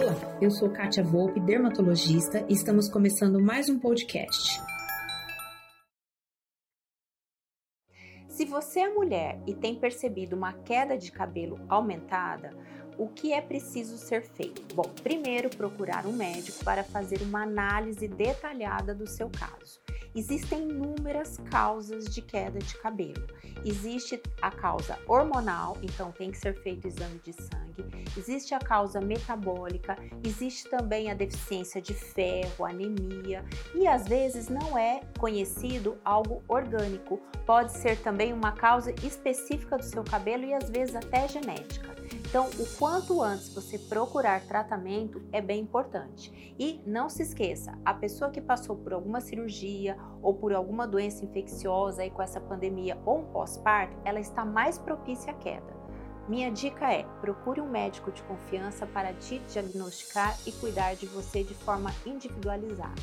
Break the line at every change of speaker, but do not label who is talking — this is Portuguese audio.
Olá, eu sou Kátia Volpe, dermatologista, e estamos começando mais um podcast.
Se você é mulher e tem percebido uma queda de cabelo aumentada, o que é preciso ser feito? Bom, primeiro procurar um médico para fazer uma análise detalhada do seu caso. Existem inúmeras causas de queda de cabelo. Existe a causa hormonal, então tem que ser feito exame de sangue. Existe a causa metabólica, existe também a deficiência de ferro, anemia e às vezes não é conhecido algo orgânico. Pode ser também uma causa específica do seu cabelo e às vezes até genética. Então, o quanto antes você procurar tratamento é bem importante. E não se esqueça, a pessoa que passou por alguma cirurgia ou por alguma doença infecciosa aí com essa pandemia ou um pós-parto, ela está mais propícia à queda. Minha dica é: procure um médico de confiança para te diagnosticar e cuidar de você de forma individualizada.